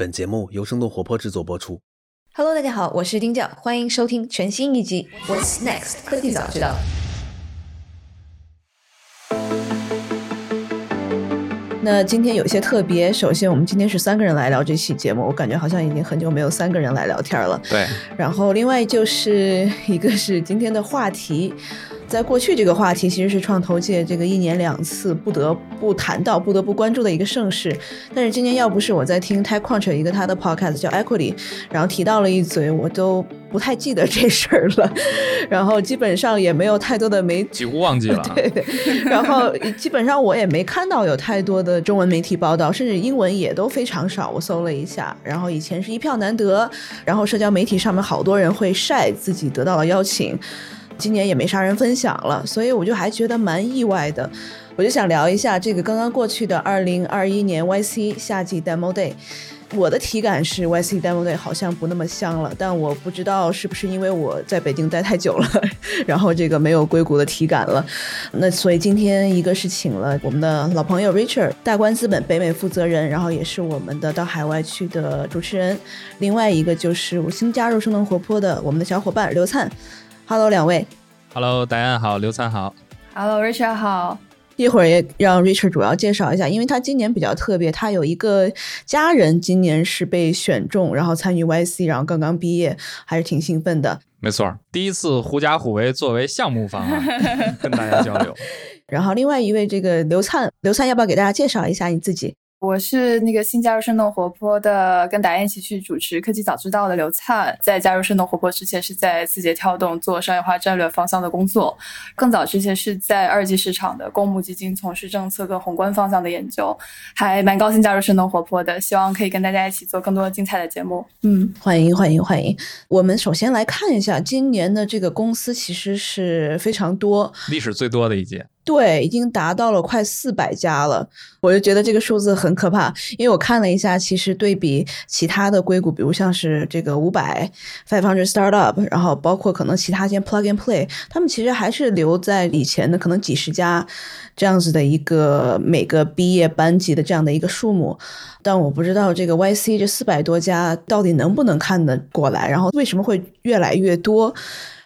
本节目由生动活泼制作播出。Hello，大家好，我是丁教，欢迎收听全新一集《What's Next 科技早知道》。那今天有些特别，首先我们今天是三个人来聊这期节目，我感觉好像已经很久没有三个人来聊天了。对，然后另外就是一个是今天的话题，在过去这个话题其实是创投界这个一年两次不得不谈到、不得不关注的一个盛事。但是今年要不是我在听 TechCrunch 一个他的 podcast 叫 Equity，然后提到了一嘴，我都不太记得这事儿了，然后基本上也没有太多的媒几乎忘记了。对，然后基本上我也没看到有太多的中文媒体报道，甚至英文也都非常少。我搜了一下，然后以前是一票难得，然后社交媒体上面好多人会晒自己得到了邀请，今年也没啥人分享了，所以我就还觉得蛮意外的。我就想聊一下这个刚刚过去的二零二一年 YC 夏季 Demo Day。我的体感是 YC Demo Day 好像不那么香了，但我不知道是不是因为我在北京待太久了，然后这个没有硅谷的体感了。那所以今天一个是请了我们的老朋友 Richard 大观资本北美负责人，然后也是我们的到海外去的主持人。另外一个就是我新加入生动活泼的我们的小伙伴刘灿。Hello，两位。Hello，大家好，刘灿好。Hello，Richard 好。一会儿也让 Richard 主要介绍一下，因为他今年比较特别，他有一个家人今年是被选中，然后参与 YC，然后刚刚毕业，还是挺兴奋的。没错，第一次狐假虎威作为项目方啊，跟大家交流。然后另外一位这个刘灿，刘灿要不要给大家介绍一下你自己？我是那个新加入生动活泼的，跟达燕一起去主持科技早知道的刘灿。在加入生动活泼之前，是在字节跳动做商业化战略方向的工作。更早之前是在二级市场的公募基金从事政策跟宏观方向的研究。还蛮高兴加入生动活泼的，希望可以跟大家一起做更多精彩的节目。嗯，欢迎欢迎欢迎！我们首先来看一下今年的这个公司，其实是非常多，历史最多的一届。对，已经达到了快四百家了，我就觉得这个数字很可怕。因为我看了一下，其实对比其他的硅谷，比如像是这个五百 five hundred startup，然后包括可能其他间 plug and play，他们其实还是留在以前的可能几十家这样子的一个每个毕业班级的这样的一个数目。但我不知道这个 YC 这四百多家到底能不能看得过来，然后为什么会越来越多？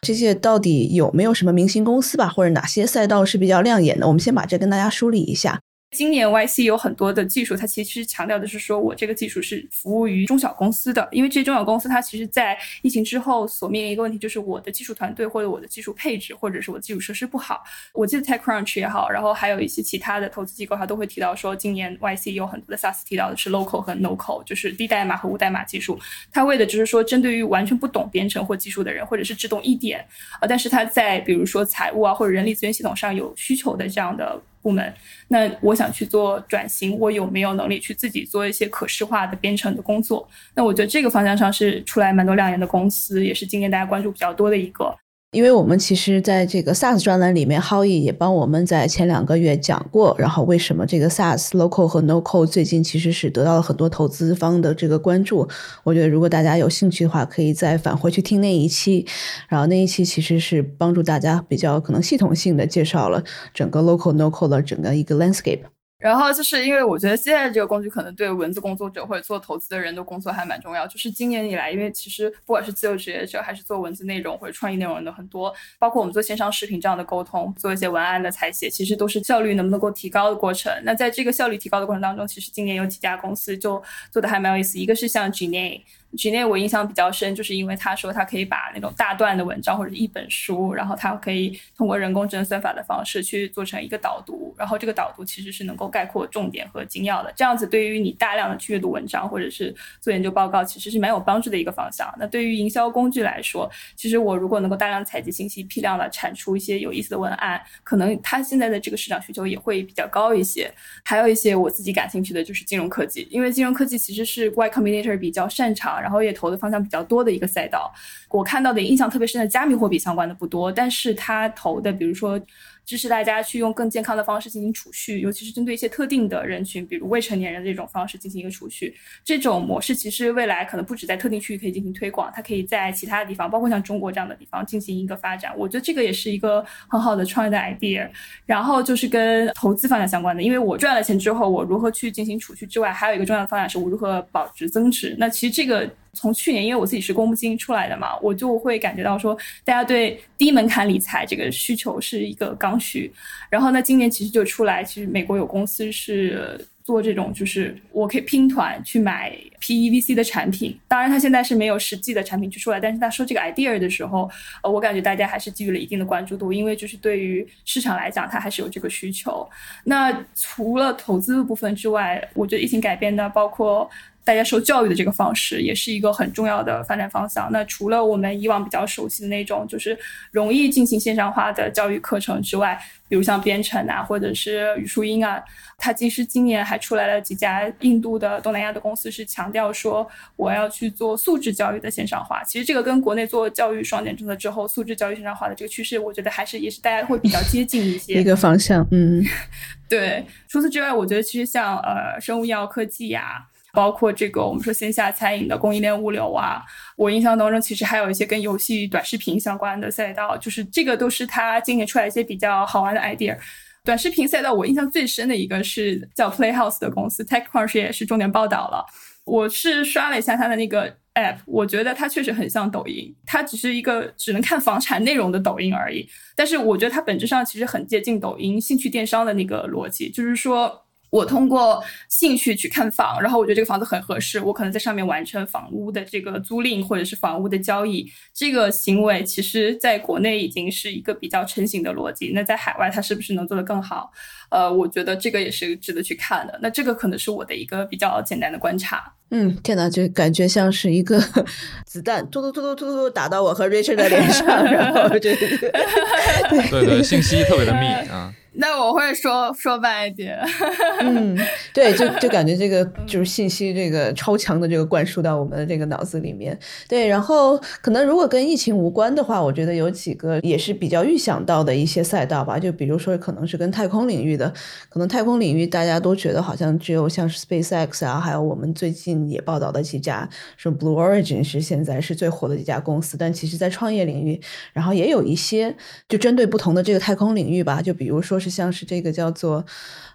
这些到底有没有什么明星公司吧，或者哪些赛道是比较亮眼的？我们先把这跟大家梳理一下。今年 YC 有很多的技术，它其实强调的是说我这个技术是服务于中小公司的，因为这些中小公司它其实在疫情之后所面临一个问题，就是我的技术团队或者我的技术配置或者是我的基础设施不好。我记得 TechCrunch 也好，然后还有一些其他的投资机构，它都会提到说，今年 YC 有很多的 SaaS 提到的是 local 和 no code，就是低代码和无代码技术。它为的就是说，针对于完全不懂编程或技术的人，或者是只懂一点，呃，但是他在比如说财务啊或者人力资源系统上有需求的这样的。部门，那我想去做转型，我有没有能力去自己做一些可视化的编程的工作？那我觉得这个方向上是出来蛮多亮眼的公司，也是今年大家关注比较多的一个。因为我们其实在这个 SaaS 专栏里面，Howie 也帮我们在前两个月讲过，然后为什么这个 SaaS Local 和 No Code 最近其实是得到了很多投资方的这个关注。我觉得如果大家有兴趣的话，可以再返回去听那一期，然后那一期其实是帮助大家比较可能系统性的介绍了整个 Local No Code 的整个一个 landscape。然后就是因为我觉得现在这个工具可能对文字工作者或者做投资的人的工作还蛮重要。就是今年以来，因为其实不管是自由职业者还是做文字内容或者创意内容的很多，包括我们做线上视频这样的沟通，做一些文案的采写，其实都是效率能不能够提高的过程。那在这个效率提高的过程当中，其实今年有几家公司就做的还蛮有意思，一个是像 Gene。局内我印象比较深，就是因为他说他可以把那种大段的文章或者一本书，然后他可以通过人工智能算法的方式去做成一个导读，然后这个导读其实是能够概括重点和精要的，这样子对于你大量的去阅读文章或者是做研究报告，其实是蛮有帮助的一个方向。那对于营销工具来说，其实我如果能够大量采集信息，批量的产出一些有意思的文案，可能它现在的这个市场需求也会比较高一些。还有一些我自己感兴趣的就是金融科技，因为金融科技其实是 Y Combinator 比较擅长。然后也投的方向比较多的一个赛道，我看到的印象特别深的加密货币相关的不多，但是他投的比如说支持大家去用更健康的方式进行储蓄，尤其是针对一些特定的人群，比如未成年人的这种方式进行一个储蓄。这种模式其实未来可能不止在特定区域可以进行推广，它可以在其他的地方，包括像中国这样的地方进行一个发展。我觉得这个也是一个很好的创业的 idea。然后就是跟投资方向相关的，因为我赚了钱之后，我如何去进行储蓄之外，还有一个重要的方向是我如何保值增值。那其实这个从去年，因为我自己是公募基金出来的嘛，我就会感觉到说，大家对低门槛理财这个需求是一个刚需。然后呢，今年其实就出来，其实美国有公司是。做这种就是我可以拼团去买 PEVC 的产品，当然他现在是没有实际的产品去出来，但是他说这个 idea 的时候，呃，我感觉大家还是给予了一定的关注度，因为就是对于市场来讲，它还是有这个需求。那除了投资的部分之外，我觉得疫情改变的包括。大家受教育的这个方式也是一个很重要的发展方向。那除了我们以往比较熟悉的那种，就是容易进行线上化的教育课程之外，比如像编程啊，或者是语数英啊，它其实今年还出来了几家印度的、东南亚的公司，是强调说我要去做素质教育的线上化。其实这个跟国内做教育双减政策之后，素质教育线上化的这个趋势，我觉得还是也是大家会比较接近一些一个方向。嗯，对。除此之外，我觉得其实像呃生物医药科技呀。包括这个，我们说线下餐饮的供应链物流啊，我印象当中其实还有一些跟游戏短视频相关的赛道，就是这个都是他今年出来一些比较好玩的 idea。短视频赛道我印象最深的一个是叫 Playhouse 的公司，TechCrunch 也是重点报道了。我是刷了一下它的那个 app，我觉得它确实很像抖音，它只是一个只能看房产内容的抖音而已。但是我觉得它本质上其实很接近抖音兴趣电商的那个逻辑，就是说。我通过兴趣去看房，然后我觉得这个房子很合适，我可能在上面完成房屋的这个租赁或者是房屋的交易。这个行为其实在国内已经是一个比较成型的逻辑。那在海外它是不是能做得更好？呃，我觉得这个也是值得去看的。那这个可能是我的一个比较简单的观察。嗯，天哪，就感觉像是一个 子弹突突突突突突打到我和 Richard 的脸上，然后就 对对，信息特别的密啊。那我会说说慢一点，嗯，对，就就感觉这个就是信息这个超强的这个灌输到我们的这个脑子里面，对，然后可能如果跟疫情无关的话，我觉得有几个也是比较预想到的一些赛道吧，就比如说可能是跟太空领域的，可能太空领域大家都觉得好像只有像是 SpaceX 啊，还有我们最近也报道的几家，说 Blue Origin 是现在是最火的几家公司，但其实在创业领域，然后也有一些就针对不同的这个太空领域吧，就比如说。是像是这个叫做，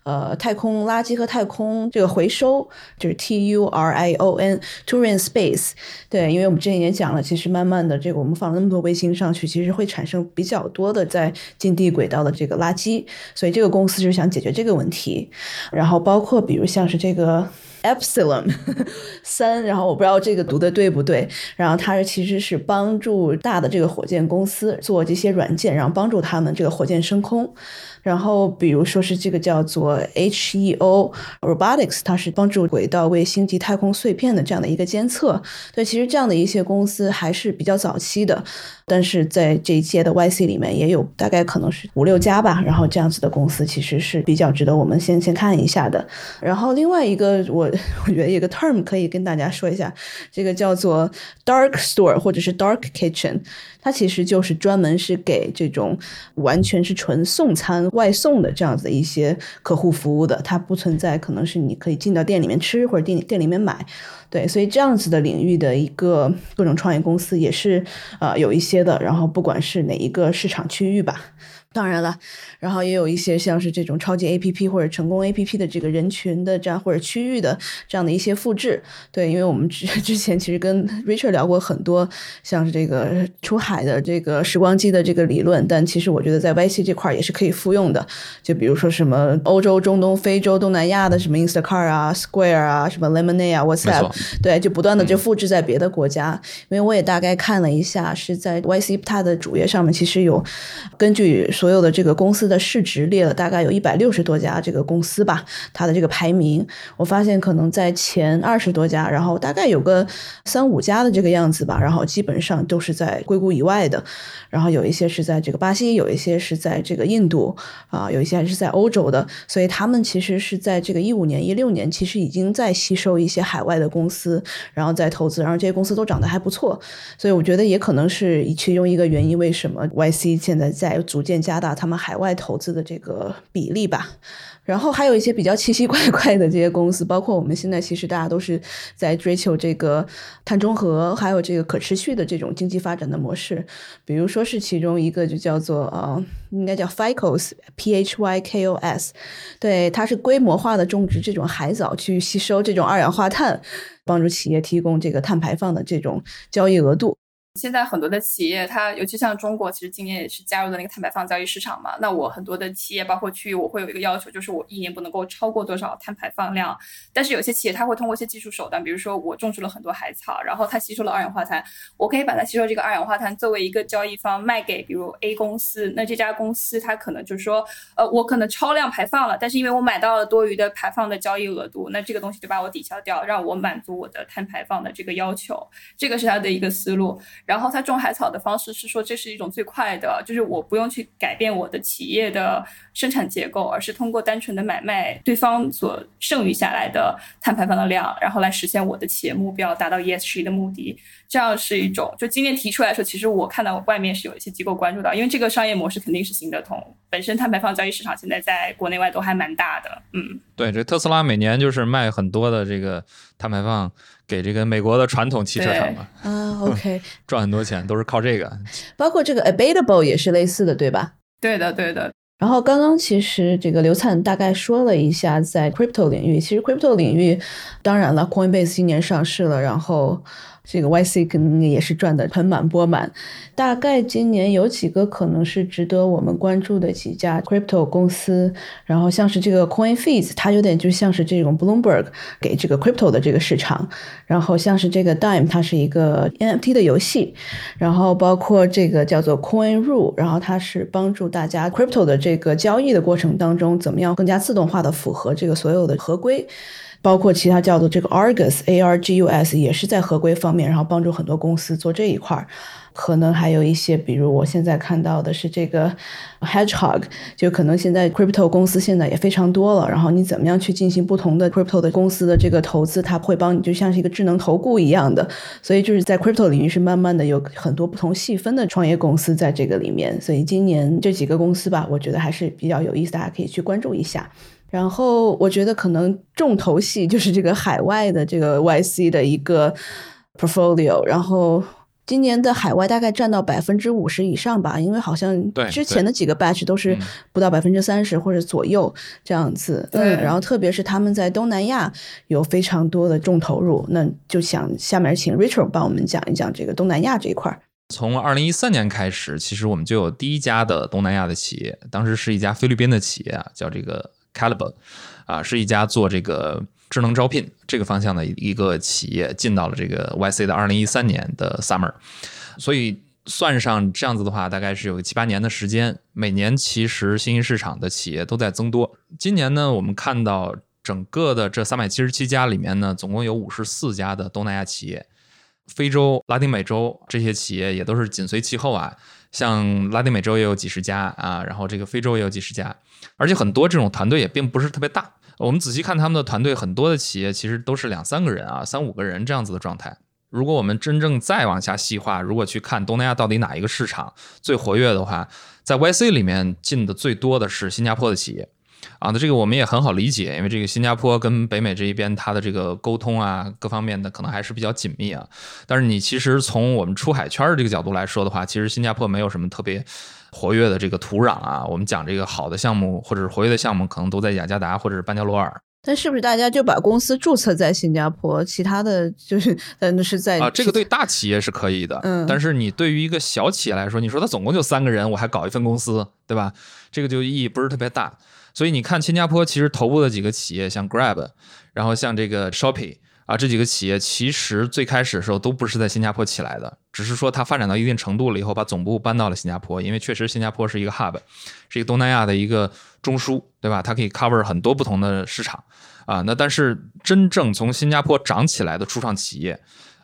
呃，太空垃圾和太空这个回收，就是 T U R I O N Turin Space。对，因为我们之前也讲了，其实慢慢的这个我们放了那么多卫星上去，其实会产生比较多的在近地轨道的这个垃圾，所以这个公司就是想解决这个问题。然后包括比如像是这个。Epsilon 三，然后我不知道这个读的对不对，然后它是其实是帮助大的这个火箭公司做这些软件，然后帮助他们这个火箭升空。然后比如说是这个叫做 HEO Robotics，它是帮助轨道卫星及太空碎片的这样的一个监测。对，其实这样的一些公司还是比较早期的。但是在这一届的 YC 里面也有大概可能是五六家吧，然后这样子的公司其实是比较值得我们先先看一下的。然后另外一个我 我觉得有个 term 可以跟大家说一下，这个叫做 dark store 或者是 dark kitchen，它其实就是专门是给这种完全是纯送餐外送的这样子的一些客户服务的，它不存在可能是你可以进到店里面吃或者店店里面买。对，所以这样子的领域的一个各种创业公司也是，呃，有一些的。然后不管是哪一个市场区域吧。当然了，然后也有一些像是这种超级 A P P 或者成功 A P P 的这个人群的这样或者区域的这样的一些复制。对，因为我们之之前其实跟 Richard 聊过很多，像是这个出海的这个时光机的这个理论，但其实我觉得在 Y C 这块也是可以复用的。就比如说什么欧洲、中东、非洲、东南亚的什么 Instacart 啊、Square 啊、什么 Lemonade 啊、WhatsApp，对，就不断的就复制在别的国家。因为我也大概看了一下，是在 Y C 它的主页上面，其实有根据。所有的这个公司的市值列了大概有一百六十多家这个公司吧，它的这个排名，我发现可能在前二十多家，然后大概有个三五家的这个样子吧，然后基本上都是在硅谷以外的，然后有一些是在这个巴西，有一些是在这个印度啊，有一些还是在欧洲的，所以他们其实是在这个一五年、一六年，其实已经在吸收一些海外的公司，然后在投资，然后这些公司都长得还不错，所以我觉得也可能是其中一个原因，为什么 YC 现在在逐渐。加大他们海外投资的这个比例吧。然后还有一些比较奇奇怪怪的这些公司，包括我们现在其实大家都是在追求这个碳中和，还有这个可持续的这种经济发展的模式。比如说是其中一个就叫做呃，应该叫 Phycos，P H Y K O S，对，它是规模化的种植这种海藻去吸收这种二氧化碳，帮助企业提供这个碳排放的这种交易额度。现在很多的企业，它尤其像中国，其实今年也是加入了那个碳排放交易市场嘛。那我很多的企业，包括区域，我会有一个要求，就是我一年不能够超过多少碳排放量。但是有些企业，它会通过一些技术手段，比如说我种植了很多海草，然后它吸收了二氧化碳，我可以把它吸收这个二氧化碳作为一个交易方卖给，比如 A 公司。那这家公司它可能就是说，呃，我可能超量排放了，但是因为我买到了多余的排放的交易额度，那这个东西就把我抵消掉，让我满足我的碳排放的这个要求。这个是它的一个思路。然后他种海草的方式是说，这是一种最快的，就是我不用去改变我的企业的生产结构，而是通过单纯的买卖对方所剩余下来的碳排放的量，然后来实现我的企业目标，达到 ESG 的目的。这样是一种，就今天提出来说，其实我看到外面是有一些机构关注到，因为这个商业模式肯定是行得通。本身碳排放交易市场现在在国内外都还蛮大的，嗯，对，这特斯拉每年就是卖很多的这个碳排放。给这个美国的传统汽车厂嘛啊，OK，赚很多钱都是靠这个，包括这个 Abatable 也是类似的，对吧？对的，对的。然后刚刚其实这个刘灿大概说了一下在 Crypto 领域，其实 Crypto 领域，当然了，Coinbase 今年上市了，然后。这个 YC 肯定也是赚的盆满钵满，大概今年有几个可能是值得我们关注的几家 crypto 公司，然后像是这个 CoinFees，它有点就像是这种 Bloomberg 给这个 crypto 的这个市场，然后像是这个 Dime，它是一个 NFT 的游戏，然后包括这个叫做 CoinRule，然后它是帮助大家 crypto 的这个交易的过程当中怎么样更加自动化的符合这个所有的合规。包括其他叫做这个 Argus A R G U S 也是在合规方面，然后帮助很多公司做这一块儿。可能还有一些，比如我现在看到的是这个 Hedgehog，就可能现在 crypto 公司现在也非常多了。然后你怎么样去进行不同的 crypto 的公司的这个投资，它会帮你就像是一个智能投顾一样的。所以就是在 crypto 领域是慢慢的有很多不同细分的创业公司在这个里面。所以今年这几个公司吧，我觉得还是比较有意思，大家可以去关注一下。然后我觉得可能重头戏就是这个海外的这个 YC 的一个 portfolio，然后今年的海外大概占到百分之五十以上吧，因为好像之前的几个 batch 都是不到百分之三十或者左右这样子。嗯，然后特别是他们在东南亚有非常多的重投入，那就想下面请 Richard 帮我们讲一讲这个东南亚这一块。从二零一三年开始，其实我们就有第一家的东南亚的企业，当时是一家菲律宾的企业啊，叫这个。Calibre，啊，是一家做这个智能招聘这个方向的一个企业，进到了这个 YC 的二零一三年的 Summer，所以算上这样子的话，大概是有七八年的时间。每年其实新兴市场的企业都在增多。今年呢，我们看到整个的这三百七十七家里面呢，总共有五十四家的东南亚企业，非洲、拉丁美洲这些企业也都是紧随其后啊。像拉丁美洲也有几十家啊，然后这个非洲也有几十家，而且很多这种团队也并不是特别大。我们仔细看他们的团队，很多的企业其实都是两三个人啊，三五个人这样子的状态。如果我们真正再往下细化，如果去看东南亚到底哪一个市场最活跃的话，在 YC 里面进的最多的是新加坡的企业。啊，那这个我们也很好理解，因为这个新加坡跟北美这一边，它的这个沟通啊，各方面的可能还是比较紧密啊。但是你其实从我们出海圈的这个角度来说的话，其实新加坡没有什么特别活跃的这个土壤啊。我们讲这个好的项目或者是活跃的项目，可能都在雅加达或者是班加罗尔。但是不是大家就把公司注册在新加坡，其他的就是那是在啊？这个对大企业是可以的，嗯。但是你对于一个小企业来说，你说他总共就三个人，我还搞一份公司，对吧？这个就意义不是特别大。所以你看，新加坡其实头部的几个企业，像 Grab，然后像这个 Shopee 啊，这几个企业其实最开始的时候都不是在新加坡起来的，只是说它发展到一定程度了以后，把总部搬到了新加坡，因为确实新加坡是一个 hub，是一个东南亚的一个中枢，对吧？它可以 cover 很多不同的市场啊。那但是真正从新加坡涨起来的初创企业，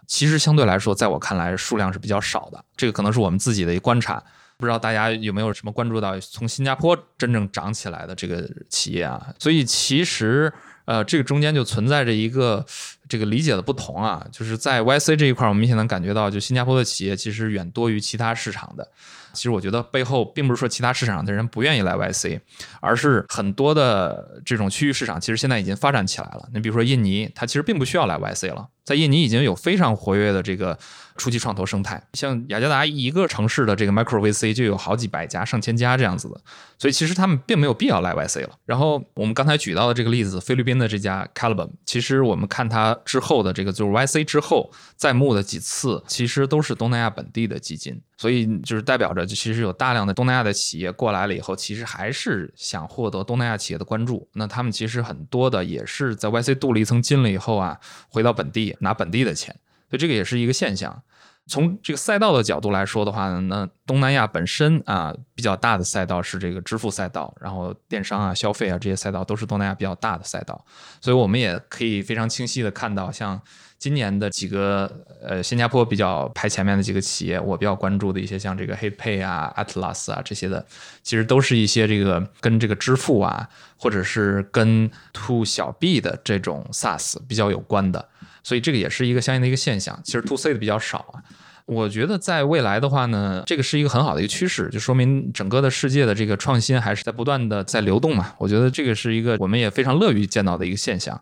其实相对来说，在我看来数量是比较少的，这个可能是我们自己的一个观察。不知道大家有没有什么关注到从新加坡真正涨起来的这个企业啊？所以其实呃，这个中间就存在着一个这个理解的不同啊，就是在 YC 这一块，我们明显能感觉到，就新加坡的企业其实远多于其他市场的。其实我觉得背后并不是说其他市场的人不愿意来 YC，而是很多的这种区域市场其实现在已经发展起来了。你比如说印尼，它其实并不需要来 YC 了，在印尼已经有非常活跃的这个初级创投生态，像雅加达一个城市的这个 Micro VC 就有好几百家、上千家这样子的，所以其实他们并没有必要来 YC 了。然后我们刚才举到的这个例子，菲律宾的这家 Calibum，其实我们看它之后的这个就是 YC 之后在募的几次，其实都是东南亚本地的基金，所以就是代表着其实有大量的东南亚的企业过来了以后，其实还是想获得东南亚企业的关注。那他们其实很多的也是在 YC 镀了一层金了以后啊，回到本地拿本地的钱，所以这个也是一个现象。从这个赛道的角度来说的话呢，那东南亚本身啊比较大的赛道是这个支付赛道，然后电商啊、消费啊这些赛道都是东南亚比较大的赛道，所以我们也可以非常清晰的看到，像今年的几个呃新加坡比较排前面的几个企业，我比较关注的一些像这个 HitPay 啊、Atlas 啊这些的，其实都是一些这个跟这个支付啊，或者是跟 To 小 B 的这种 SaaS 比较有关的。所以这个也是一个相应的一个现象。其实 to C 的比较少啊。我觉得在未来的话呢，这个是一个很好的一个趋势，就说明整个的世界的这个创新还是在不断的在流动嘛。我觉得这个是一个我们也非常乐于见到的一个现象。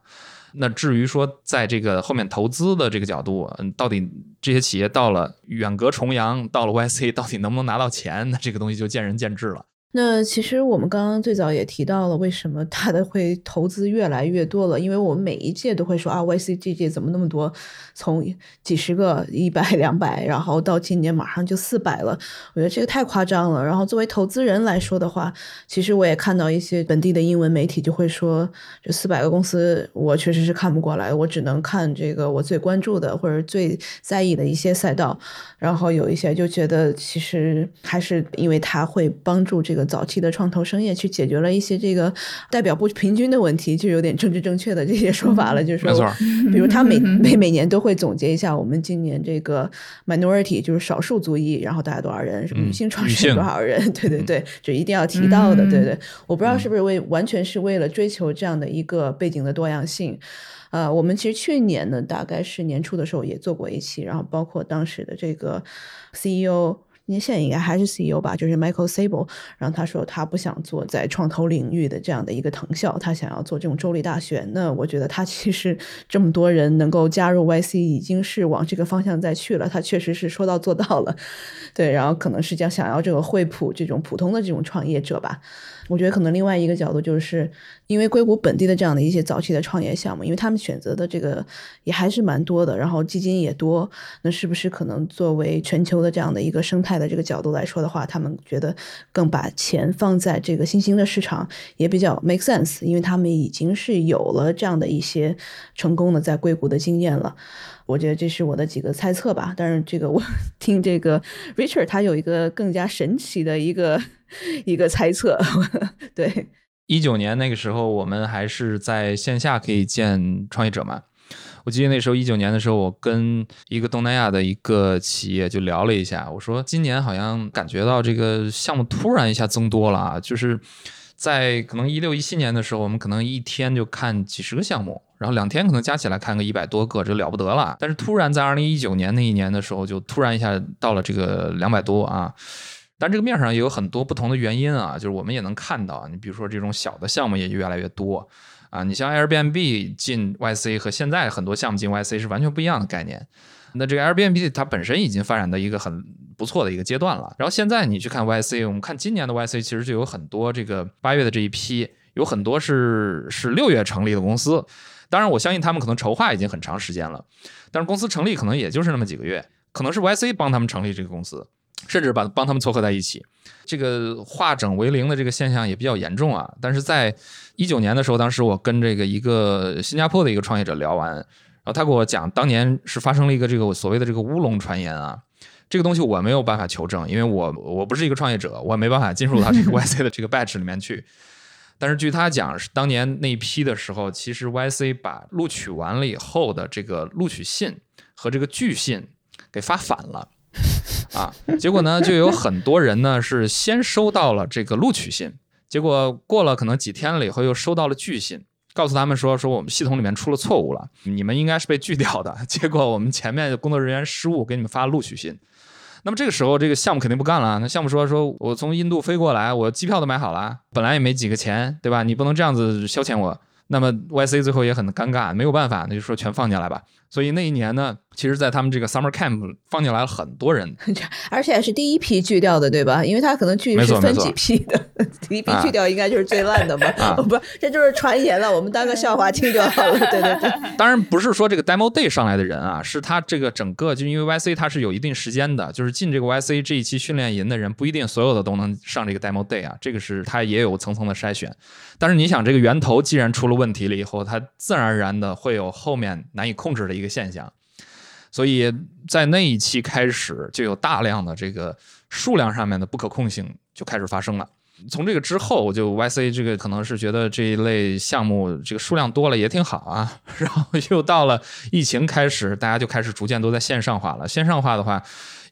那至于说在这个后面投资的这个角度，嗯，到底这些企业到了远隔重洋，到了 YC，到底能不能拿到钱？那这个东西就见仁见智了。那其实我们刚刚最早也提到了，为什么它的会投资越来越多了？因为我们每一届都会说啊，YC 这届怎么那么多？从几十个、一百、两百，然后到今年马上就四百了。我觉得这个太夸张了。然后作为投资人来说的话，其实我也看到一些本地的英文媒体就会说，这四百个公司我确实是看不过来，我只能看这个我最关注的或者最在意的一些赛道。然后有一些就觉得，其实还是因为它会帮助这个。早期的创投生业去解决了一些这个代表不平均的问题，就有点政治正确的这些说法了。就是说，比如他每 每每年都会总结一下我们今年这个 minority 就是少数族裔，然后大概多少人，什么女性创始人多少人，对对对，就一定要提到的，对对。我不知道是不是为完全是为了追求这样的一个背景的多样性。呃，我们其实去年呢，大概是年初的时候也做过一期，然后包括当时的这个 CEO。您现在应该还是 CEO 吧，就是 Michael Sable，然后他说他不想做在创投领域的这样的一个藤校，他想要做这种州立大学。那我觉得他其实这么多人能够加入 YC，已经是往这个方向再去了。他确实是说到做到了，对，然后可能是将想要这个惠普这种普通的这种创业者吧。我觉得可能另外一个角度就是，因为硅谷本地的这样的一些早期的创业项目，因为他们选择的这个也还是蛮多的，然后基金也多，那是不是可能作为全球的这样的一个生态的这个角度来说的话，他们觉得更把钱放在这个新兴的市场也比较 make sense，因为他们已经是有了这样的一些成功的在硅谷的经验了。我觉得这是我的几个猜测吧，但是这个我 听这个 Richard 他有一个更加神奇的一个。一个猜测，对，一九年那个时候，我们还是在线下可以见创业者嘛。我记得那时候一九年的时候，我跟一个东南亚的一个企业就聊了一下，我说今年好像感觉到这个项目突然一下增多了啊，就是在可能一六一七年的时候，我们可能一天就看几十个项目，然后两天可能加起来看个一百多个，这了不得了。但是突然在二零一九年那一年的时候，就突然一下到了这个两百多啊。但这个面上也有很多不同的原因啊，就是我们也能看到，你比如说这种小的项目也越来越多啊，你像 Airbnb 进 YC 和现在很多项目进 YC 是完全不一样的概念。那这个 Airbnb 它本身已经发展到一个很不错的一个阶段了，然后现在你去看 YC，我们看今年的 YC 其实就有很多这个八月的这一批，有很多是是六月成立的公司，当然我相信他们可能筹划已经很长时间了，但是公司成立可能也就是那么几个月，可能是 YC 帮他们成立这个公司。甚至把帮他们撮合在一起，这个化整为零的这个现象也比较严重啊。但是在一九年的时候，当时我跟这个一个新加坡的一个创业者聊完，然后他给我讲，当年是发生了一个这个所谓的这个乌龙传言啊。这个东西我没有办法求证，因为我我不是一个创业者，我没办法进入到这个 YC 的这个 batch 里面去。但是据他讲，是当年那一批的时候，其实 YC 把录取完了以后的这个录取信和这个拒信给发反了。啊，结果呢，就有很多人呢是先收到了这个录取信，结果过了可能几天了以后又收到了拒信，告诉他们说说我们系统里面出了错误了，你们应该是被拒掉的。结果我们前面的工作人员失误，给你们发了录取信。那么这个时候，这个项目肯定不干了。那项目说说我从印度飞过来，我机票都买好了，本来也没几个钱，对吧？你不能这样子消遣我。那么 YC 最后也很尴尬，没有办法，那就说全放进来吧。所以那一年呢，其实，在他们这个 summer camp 放进来了很多人，而且还是第一批拒掉的，对吧？因为他可能拒是分几批的，第一批拒掉应该就是最烂的嘛。不，这就是传言了，我们当个笑话听就好了。对对对。当然不是说这个 demo day 上来的人啊，是他这个整个就因为 YC 它是有一定时间的，就是进这个 YC 这一期训练营的人不一定所有的都能上这个 demo day 啊，这个是他也有层层的筛选。但是你想，这个源头既然出了问题了以后，它自然而然的会有后面难以控制的一个现象。所以在那一期开始，就有大量的这个数量上面的不可控性就开始发生了。从这个之后，就 YC 这个可能是觉得这一类项目这个数量多了也挺好啊。然后又到了疫情开始，大家就开始逐渐都在线上化了。线上化的话，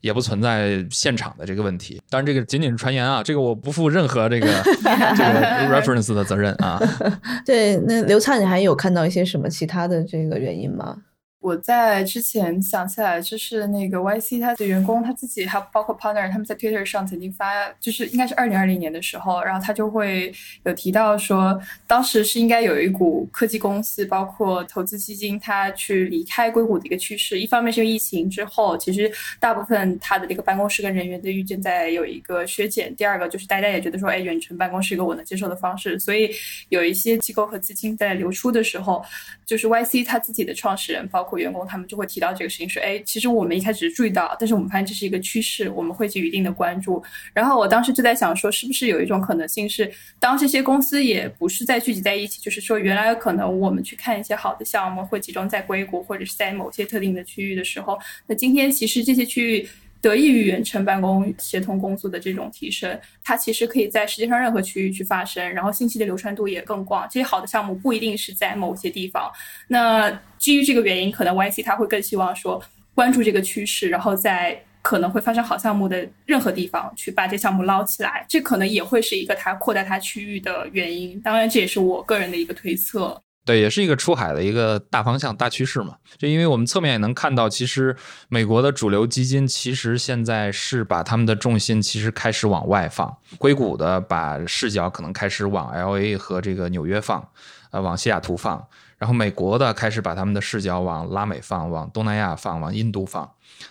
也不存在现场的这个问题。当然，这个仅仅是传言啊，这个我不负任何这个 这个 reference 的责任啊。对，那刘灿，你还有看到一些什么其他的这个原因吗？我在之前想起来，就是那个 YC 他的员工他自己，还包括 partner，他们在 Twitter 上曾经发，就是应该是二零二零年的时候，然后他就会有提到说，当时是应该有一股科技公司，包括投资基金，他去离开硅谷的一个趋势。一方面是因为疫情之后，其实大部分他的这个办公室跟人员的预见在有一个削减。第二个就是大家也觉得说，哎，远程办公是一个我能接受的方式，所以有一些机构和资金在流出的时候，就是 YC 他自己的创始人，包括员工他们就会提到这个事情，说，哎，其实我们一开始注意到，但是我们发现这是一个趋势，我们会给予一定的关注。然后我当时就在想，说是不是有一种可能性是，当这些公司也不是在聚集在一起，就是说原来可能我们去看一些好的项目会集中在硅谷或者是在某些特定的区域的时候，那今天其实这些区域。得益于远程办公、协同工作的这种提升，它其实可以在世界上任何区域去发生，然后信息的流传度也更广。这些好的项目不一定是在某些地方。那基于这个原因，可能 YC 他会更希望说关注这个趋势，然后在可能会发生好项目的任何地方去把这项目捞起来。这可能也会是一个它扩大它区域的原因。当然，这也是我个人的一个推测。对，也是一个出海的一个大方向、大趋势嘛。就因为我们侧面也能看到，其实美国的主流基金其实现在是把他们的重心其实开始往外放，硅谷的把视角可能开始往 L A 和这个纽约放，呃，往西雅图放，然后美国的开始把他们的视角往拉美放，往东南亚放，往印度放。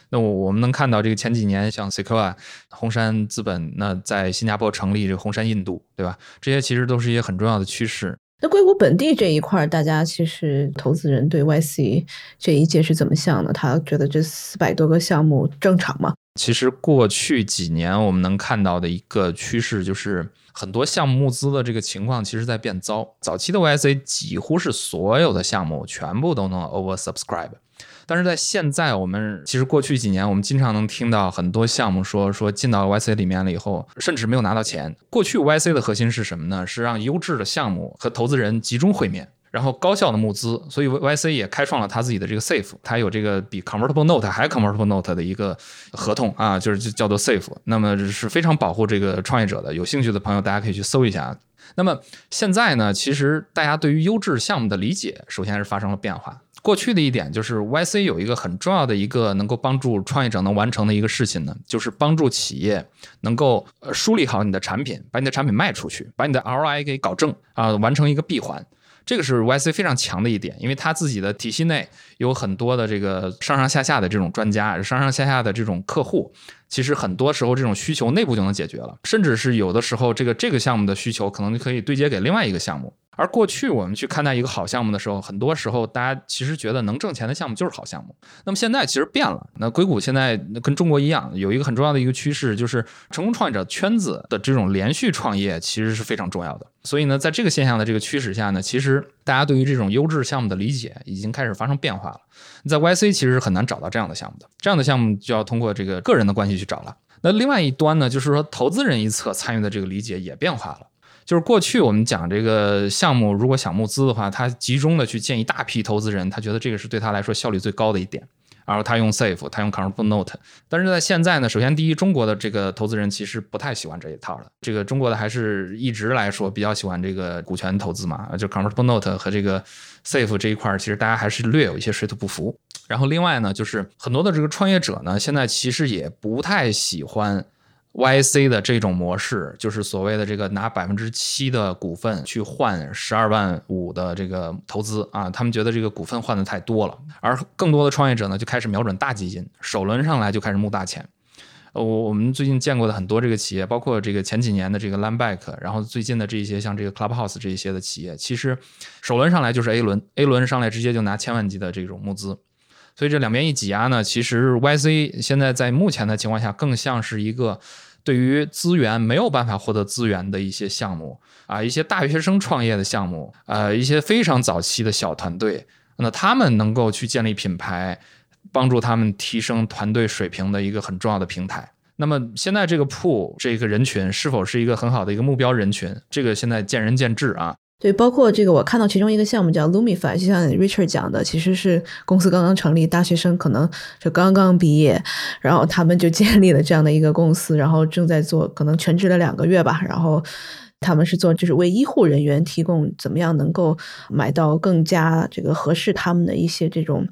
那我我们能看到，这个前几年像 Sequoia、红杉资本，那在新加坡成立这个红杉印度，对吧？这些其实都是一些很重要的趋势。那硅谷本地这一块，大家其实投资人对 YC 这一届是怎么想的？他觉得这四百多个项目正常吗？其实过去几年我们能看到的一个趋势，就是很多项目募资的这个情况，其实在变糟。早期的 YC 几乎是所有的项目全部都能 oversubscribe。但是在现在，我们其实过去几年，我们经常能听到很多项目说说进到 YC 里面了以后，甚至没有拿到钱。过去 YC 的核心是什么呢？是让优质的项目和投资人集中会面，然后高效的募资。所以 YC 也开创了他自己的这个 Safe，它有这个比 Convertible Note 还 Convertible Note 的一个合同啊，就是就叫做 Safe。那么是非常保护这个创业者的。有兴趣的朋友，大家可以去搜一下。那么现在呢，其实大家对于优质项目的理解，首先是发生了变化。过去的一点就是，YC 有一个很重要的一个能够帮助创业者能完成的一个事情呢，就是帮助企业能够梳理好你的产品，把你的产品卖出去，把你的 ROI 给搞正啊，完成一个闭环。这个是 YC 非常强的一点，因为他自己的体系内有很多的这个上上下下的这种专家，上上下下的这种客户，其实很多时候这种需求内部就能解决了，甚至是有的时候这个这个项目的需求可能就可以对接给另外一个项目。而过去我们去看待一个好项目的时候，很多时候大家其实觉得能挣钱的项目就是好项目。那么现在其实变了，那硅谷现在跟中国一样，有一个很重要的一个趋势，就是成功创业者圈子的这种连续创业其实是非常重要的。所以呢，在这个现象的这个驱使下呢，其实大家对于这种优质项目的理解已经开始发生变化了。在 YC 其实很难找到这样的项目的，这样的项目就要通过这个个人的关系去找了。那另外一端呢，就是说投资人一侧参与的这个理解也变化了。就是过去我们讲这个项目，如果想募资的话，他集中的去建一大批投资人，他觉得这个是对他来说效率最高的一点然后他用 Safe，他用 Control Note。但是在现在呢，首先第一，中国的这个投资人其实不太喜欢这一套的。这个中国的还是一直来说比较喜欢这个股权投资嘛，就 Control Note 和这个 Safe 这一块，其实大家还是略有一些水土不服。然后另外呢，就是很多的这个创业者呢，现在其实也不太喜欢。YC 的这种模式，就是所谓的这个拿百分之七的股份去换十二万五的这个投资啊，他们觉得这个股份换的太多了，而更多的创业者呢就开始瞄准大基金，首轮上来就开始募大钱。我我们最近见过的很多这个企业，包括这个前几年的这个 Landback，然后最近的这些像这个 Clubhouse 这一些的企业，其实首轮上来就是 A 轮，A 轮上来直接就拿千万级的这种募资。所以这两边一挤压呢，其实 YC 现在在目前的情况下，更像是一个对于资源没有办法获得资源的一些项目啊，一些大学生创业的项目，呃，一些非常早期的小团队，那他们能够去建立品牌，帮助他们提升团队水平的一个很重要的平台。那么现在这个铺这个人群是否是一个很好的一个目标人群，这个现在见仁见智啊。对，包括这个，我看到其中一个项目叫 Lumify，就像 Richard 讲的，其实是公司刚刚成立，大学生可能就刚刚毕业，然后他们就建立了这样的一个公司，然后正在做，可能全职了两个月吧，然后。他们是做，就是为医护人员提供怎么样能够买到更加这个合适他们的一些这种，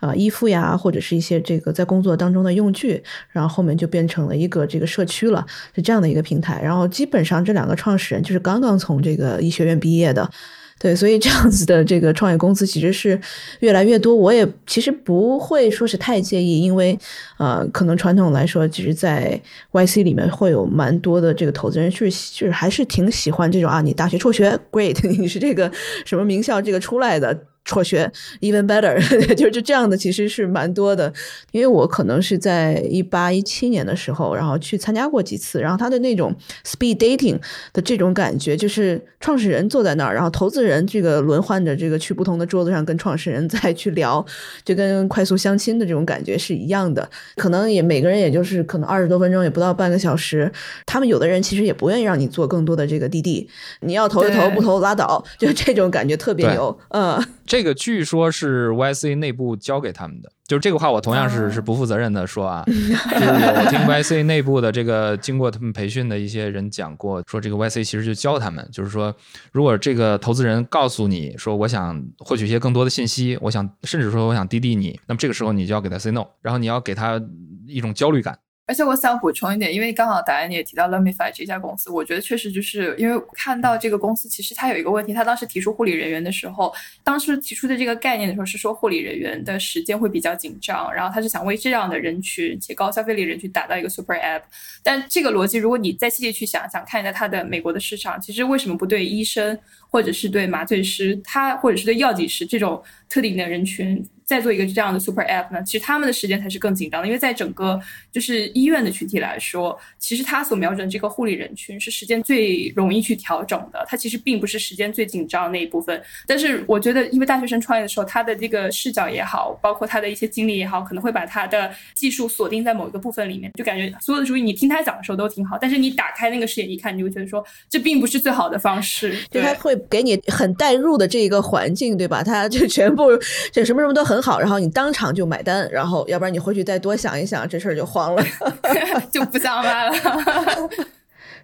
呃，衣服呀，或者是一些这个在工作当中的用具，然后后面就变成了一个这个社区了，是这样的一个平台。然后基本上这两个创始人就是刚刚从这个医学院毕业的。对，所以这样子的这个创业公司其实是越来越多。我也其实不会说是太介意，因为呃，可能传统来说，其实，在 YC 里面会有蛮多的这个投资人是就是还是挺喜欢这种啊，你大学辍学，great，你是这个什么名校这个出来的。辍学，even better，就就这样的其实是蛮多的，因为我可能是在一八一七年的时候，然后去参加过几次，然后他的那种 speed dating 的这种感觉，就是创始人坐在那儿，然后投资人这个轮换着这个去不同的桌子上跟创始人 再去聊，就跟快速相亲的这种感觉是一样的，可能也每个人也就是可能二十多分钟，也不到半个小时，他们有的人其实也不愿意让你做更多的这个滴滴，你要投就投，不投拉倒，就这种感觉特别牛，嗯。这个据说是 YC 内部交给他们的，就是这个话我同样是是不负责任的说啊，就是我听 YC 内部的这个经过他们培训的一些人讲过，说这个 YC 其实就教他们，就是说如果这个投资人告诉你说我想获取一些更多的信息，我想甚至说我想滴滴你，那么这个时候你就要给他 say no，然后你要给他一种焦虑感。而且我想补充一点，因为刚好答案你也提到 Lumify 这家公司，我觉得确实就是因为看到这个公司，其实它有一个问题，它当时提出护理人员的时候，当时提出的这个概念的时候是说护理人员的时间会比较紧张，然后他是想为这样的人群且高消费力人群打造一个 super app。但这个逻辑，如果你再细细去想想，看一下它的美国的市场，其实为什么不对医生或者是对麻醉师，他或者是对药剂师这种特定的人群？再做一个这样的 super app 呢？其实他们的时间才是更紧张的，因为在整个就是医院的群体来说，其实他所瞄准这个护理人群是时间最容易去调整的，他其实并不是时间最紧张那一部分。但是我觉得，因为大学生创业的时候，他的这个视角也好，包括他的一些经历也好，可能会把他的技术锁定在某一个部分里面，就感觉所有的主意你听他讲的时候都挺好，但是你打开那个视野一看，你就会觉得说这并不是最好的方式。对他会给你很带入的这一个环境，对吧？他就全部这什么什么都很。好，然后你当场就买单，然后要不然你回去再多想一想，这事儿就黄了，就不想买了。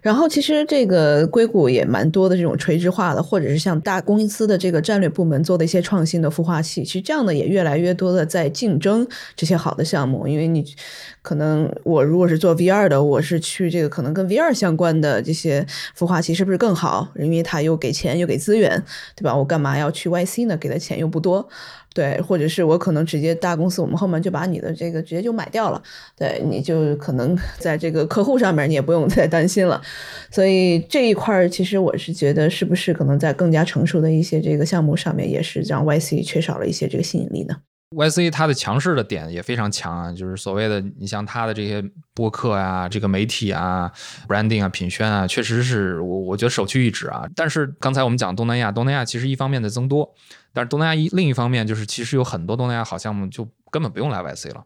然后其实这个硅谷也蛮多的这种垂直化的，或者是像大公司的这个战略部门做的一些创新的孵化器，其实这样的也越来越多的在竞争这些好的项目。因为你可能我如果是做 VR 的，我是去这个可能跟 VR 相关的这些孵化器是不是更好？因为它又给钱又给资源，对吧？我干嘛要去 YC 呢？给的钱又不多。对，或者是我可能直接大公司，我们后面就把你的这个直接就买掉了，对，你就可能 在这个客户上面你也不用再担心了。所以这一块儿，其实我是觉得，是不是可能在更加成熟的一些这个项目上面，也是让 YC 缺少了一些这个吸引力呢？YC 它的强势的点也非常强啊，就是所谓的你像它的这些播客啊、这个媒体啊、branding 啊、品宣啊，确实是我我觉得首屈一指啊。但是刚才我们讲东南亚，东南亚其实一方面在增多，但是东南亚一另一方面就是其实有很多东南亚好项目就根本不用来 YC 了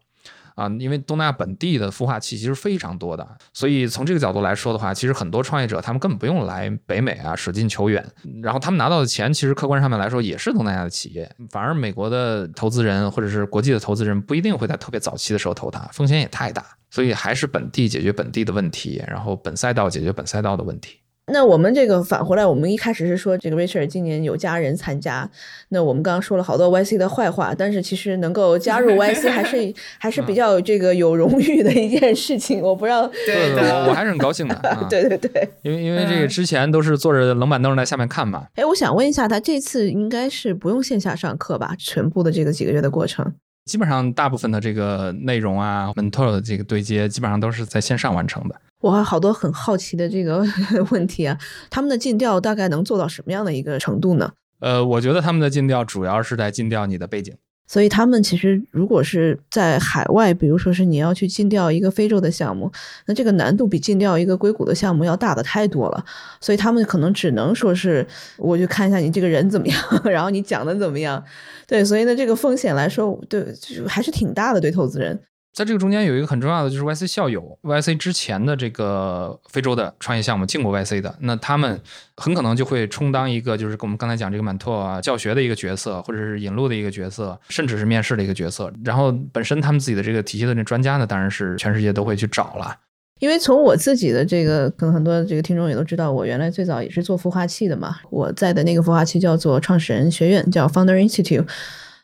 啊，因为东南亚本地的孵化器其实非常多的，所以从这个角度来说的话，其实很多创业者他们根本不用来北美啊，舍近求远，然后他们拿到的钱其实客观上面来说也是东南亚的企业，反而美国的投资人或者是国际的投资人不一定会在特别早期的时候投它，风险也太大，所以还是本地解决本地的问题，然后本赛道解决本赛道的问题。那我们这个返回来，我们一开始是说这个 Richard 今年有家人参加，那我们刚刚说了好多 YC 的坏话，但是其实能够加入 YC 还是 还是比较这个有荣誉的一件事情。我不知道，对对，我我还是很高兴的。啊、对对对，因为因为这个之前都是坐着冷板凳在下面看嘛。哎，我想问一下，他这次应该是不用线下上课吧？全部的这个几个月的过程。基本上大部分的这个内容啊，mentor 的这个对接，基本上都是在线上完成的。我还好多很好奇的这个 问题啊，他们的尽调大概能做到什么样的一个程度呢？呃，我觉得他们的尽调主要是在尽调你的背景。所以他们其实如果是在海外，比如说是你要去尽调一个非洲的项目，那这个难度比尽调一个硅谷的项目要大的太多了。所以他们可能只能说是，我就看一下你这个人怎么样，然后你讲的怎么样。对，所以呢，这个风险来说，对，还是挺大的，对投资人。在这个中间有一个很重要的，就是 YC 校友，YC 之前的这个非洲的创业项目进过 YC 的，那他们很可能就会充当一个，就是跟我们刚才讲这个满拓啊教学的一个角色，或者是引路的一个角色，甚至是面试的一个角色。然后本身他们自己的这个体系的那专家呢，当然是全世界都会去找了。因为从我自己的这个，可能很多这个听众也都知道，我原来最早也是做孵化器的嘛。我在的那个孵化器叫做创始人学院，叫 Founder Institute。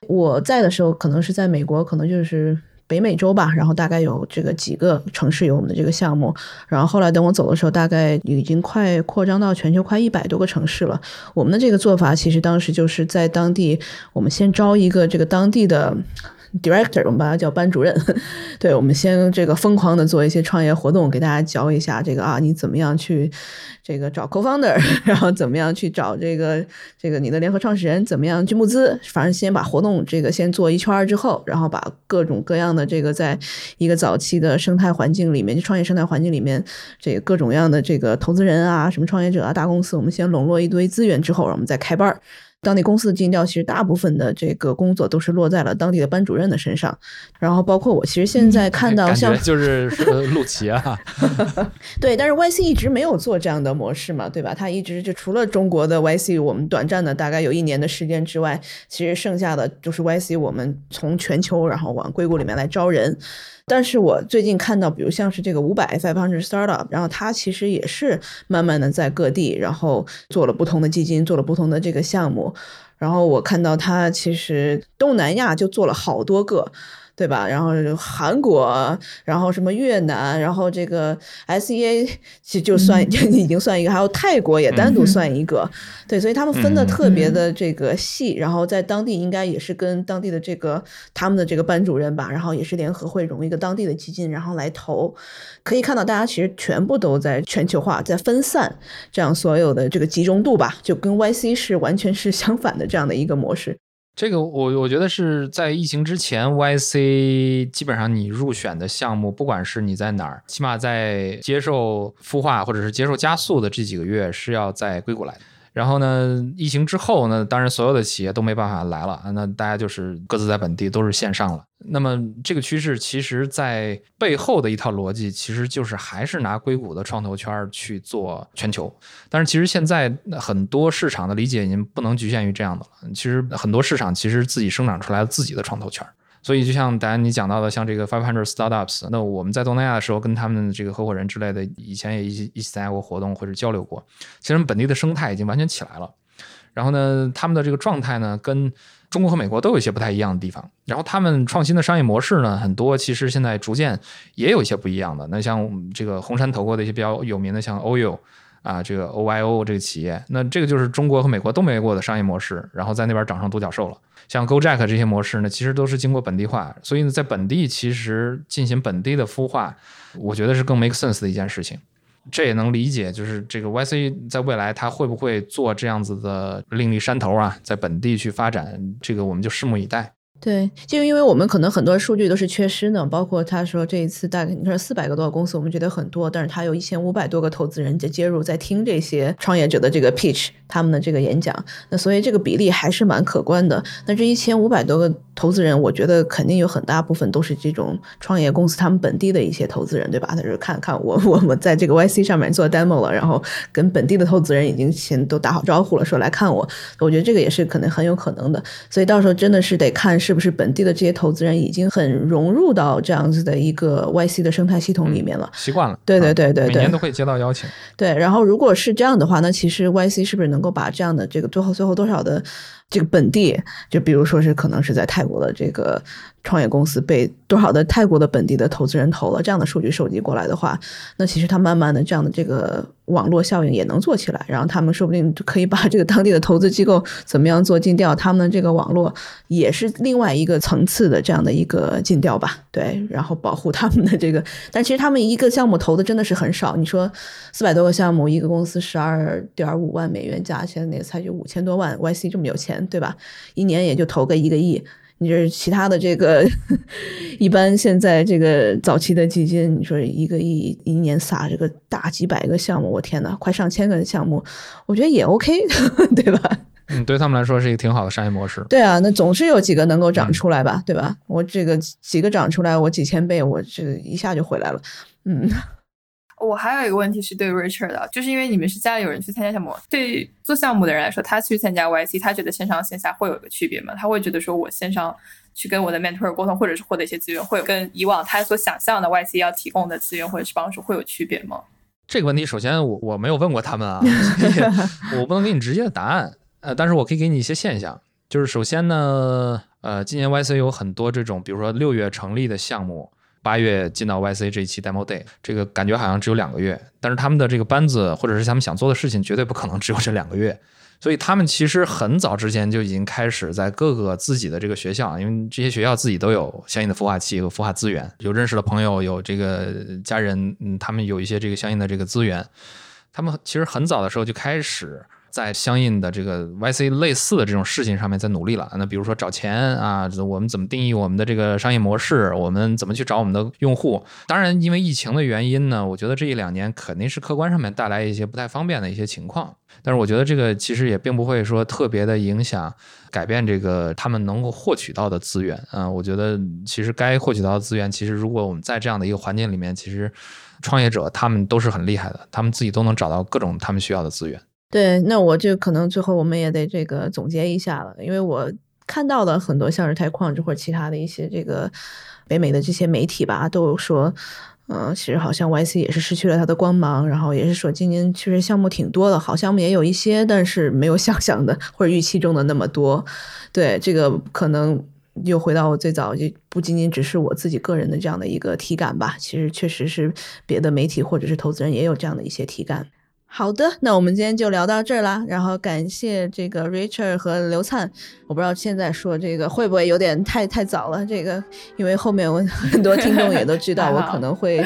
我在的时候，可能是在美国，可能就是。北美洲吧，然后大概有这个几个城市有我们的这个项目，然后后来等我走的时候，大概已经快扩张到全球快一百多个城市了。我们的这个做法其实当时就是在当地，我们先招一个这个当地的 director，我们把他叫班主任。对，我们先这个疯狂的做一些创业活动，给大家教一下这个啊，你怎么样去这个找 co-founder，然后怎么样去找这个这个你的联合创始人，怎么样去募资。反正先把活动这个先做一圈之后，然后把各种各样的这个在一个早期的生态环境里面，就创业生态环境里面，这各种各样的这个投资人啊，什么创业者啊，大公司，我们先笼络一堆资源之后，然后我们再开班儿。当地公司的尽调，其实大部分的这个工作都是落在了当地的班主任的身上，然后包括我，其实现在看到像就是 陆琪啊，对，但是 YC 一直没有做这样的模式嘛，对吧？他一直就除了中国的 YC，我们短暂的大概有一年的时间之外，其实剩下的就是 YC，我们从全球然后往硅谷里面来招人。但是我最近看到，比如像是这个五百 five hundred startup，然后它其实也是慢慢的在各地，然后做了不同的基金，做了不同的这个项目。然后我看到它其实东南亚就做了好多个。对吧？然后韩国，然后什么越南，然后这个 SEA 其实就算 已经算一个，还有泰国也单独算一个。对，所以他们分的特别的这个细，然后在当地应该也是跟当地的这个他们的这个班主任吧，然后也是联合会融一个当地的基金，然后来投。可以看到，大家其实全部都在全球化，在分散，这样所有的这个集中度吧，就跟 YC 是完全是相反的这样的一个模式。这个我我觉得是在疫情之前，YC 基本上你入选的项目，不管是你在哪儿，起码在接受孵化或者是接受加速的这几个月，是要在硅谷来的。然后呢，疫情之后呢，当然所有的企业都没办法来了，那大家就是各自在本地都是线上了。那么这个趋势其实，在背后的一套逻辑，其实就是还是拿硅谷的创投圈去做全球。但是其实现在很多市场的理解已经不能局限于这样的了。其实很多市场其实自己生长出来自己的创投圈。所以就像达安你讲到的，像这个 Five Hundred Startups，那我们在东南亚的时候，跟他们这个合伙人之类的，以前也一起一起参加过活动或者交流过。其实本地的生态已经完全起来了。然后呢，他们的这个状态呢，跟中国和美国都有一些不太一样的地方。然后他们创新的商业模式呢，很多其实现在逐渐也有一些不一样的。那像这个红杉投过的一些比较有名的，像 OYO 啊，这个 OYO 这个企业，那这个就是中国和美国都没过的商业模式，然后在那边长成独角兽了。像 GoJack 这些模式呢，其实都是经过本地化，所以呢，在本地其实进行本地的孵化，我觉得是更 make sense 的一件事情。这也能理解，就是这个 YC 在未来它会不会做这样子的另立山头啊，在本地去发展，这个我们就拭目以待。对，就因为我们可能很多数据都是缺失的，包括他说这一次大概你说四百个多个公司，我们觉得很多，但是他有一千五百多个投资人在接入，在听这些创业者的这个 pitch，他们的这个演讲，那所以这个比例还是蛮可观的。那这一千五百多个投资人，我觉得肯定有很大部分都是这种创业公司他们本地的一些投资人，对吧？他就是看看我 我们在这个 YC 上面做 demo 了，然后跟本地的投资人已经先都打好招呼了，说来看我，我觉得这个也是可能很有可能的。所以到时候真的是得看是不是本地的这些投资人已经很融入到这样子的一个 YC 的生态系统里面了。习惯了。对对啊对对对每年都会接到邀请。对，然后如果是这样的话，那其实 YC 是不是能够把这样的这个最后最后多少的这个本地，就比如说是可能是在泰国的这个创业公司被多少的泰国的本地的投资人投了这样的数据收集过来的话，那其实它慢慢的这样的这个网络效应也能做起来，然后他们说不定就可以把这个当地的投资机构怎么样做尽调，他们的这个网络也是另外一个层次的这样的一个尽调吧，对，然后保护他们的这个，但其实他们一个项目投的真的是很少，你说四百多个项目，一个公司十二点五万美元加起来，那个才就五千多万，YC 这么有钱，对吧？一年也就投个一个亿。你这其他的这个，一般现在这个早期的基金，你说一个亿一年撒这个大几百个项目，我天呐，快上千个项目，我觉得也 OK，对吧？嗯，对他们来说是一个挺好的商业模式。对啊，那总是有几个能够长出来吧，对吧？我这个几个长出来，我几千倍，我这个一下就回来了，嗯。我还有一个问题是对 Richard 的，就是因为你们是家里有人去参加项目，对做项目的人来说，他去参加 YC，他觉得线上线下会有一个区别吗？他会觉得说我线上去跟我的 mentor 沟通，或者是获得一些资源，会有跟以往他所想象的 YC 要提供的资源或者是帮助会有区别吗？这个问题，首先我我没有问过他们啊，我不能给你直接的答案。呃，但是我可以给你一些现象，就是首先呢，呃，今年 YC 有很多这种，比如说六月成立的项目。八月进到 YC 这一期 Demo Day，这个感觉好像只有两个月，但是他们的这个班子或者是他们想做的事情，绝对不可能只有这两个月。所以他们其实很早之前就已经开始在各个自己的这个学校，因为这些学校自己都有相应的孵化器和孵化资源，有认识的朋友，有这个家人，嗯，他们有一些这个相应的这个资源，他们其实很早的时候就开始。在相应的这个 YC 类似的这种事情上面在努力了。那比如说找钱啊，我们怎么定义我们的这个商业模式？我们怎么去找我们的用户？当然，因为疫情的原因呢，我觉得这一两年肯定是客观上面带来一些不太方便的一些情况。但是我觉得这个其实也并不会说特别的影响、改变这个他们能够获取到的资源啊。我觉得其实该获取到的资源，其实如果我们在这样的一个环境里面，其实创业者他们都是很厉害的，他们自己都能找到各种他们需要的资源。对，那我就可能最后我们也得这个总结一下了，因为我看到的很多像是钛矿或者其他的一些这个北美的这些媒体吧，都说，嗯，其实好像 YC 也是失去了它的光芒，然后也是说今年确实项目挺多的，好项目也有一些，但是没有想象的或者预期中的那么多。对，这个可能又回到我最早，就不仅仅只是我自己个人的这样的一个体感吧，其实确实是别的媒体或者是投资人也有这样的一些体感。好的，那我们今天就聊到这儿啦。然后感谢这个 Richard 和刘灿。我不知道现在说这个会不会有点太太早了？这个因为后面我 很多听众也都知道，我可能会。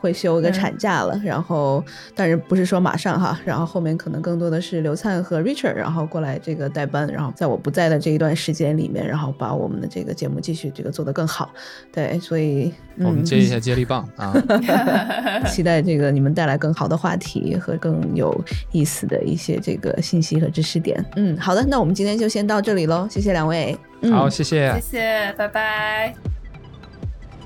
会休一个产假了，然后但是不是说马上哈，然后后面可能更多的是刘灿和 Richard，然后过来这个代班，然后在我不在的这一段时间里面，然后把我们的这个节目继续这个做得更好。对，所以我们接一下接力棒啊，期待这个你们带来更好的话题和更有意思的一些这个信息和知识点。嗯，好的，那我们今天就先到这里喽，谢谢两位。好，谢谢，谢谢，拜拜。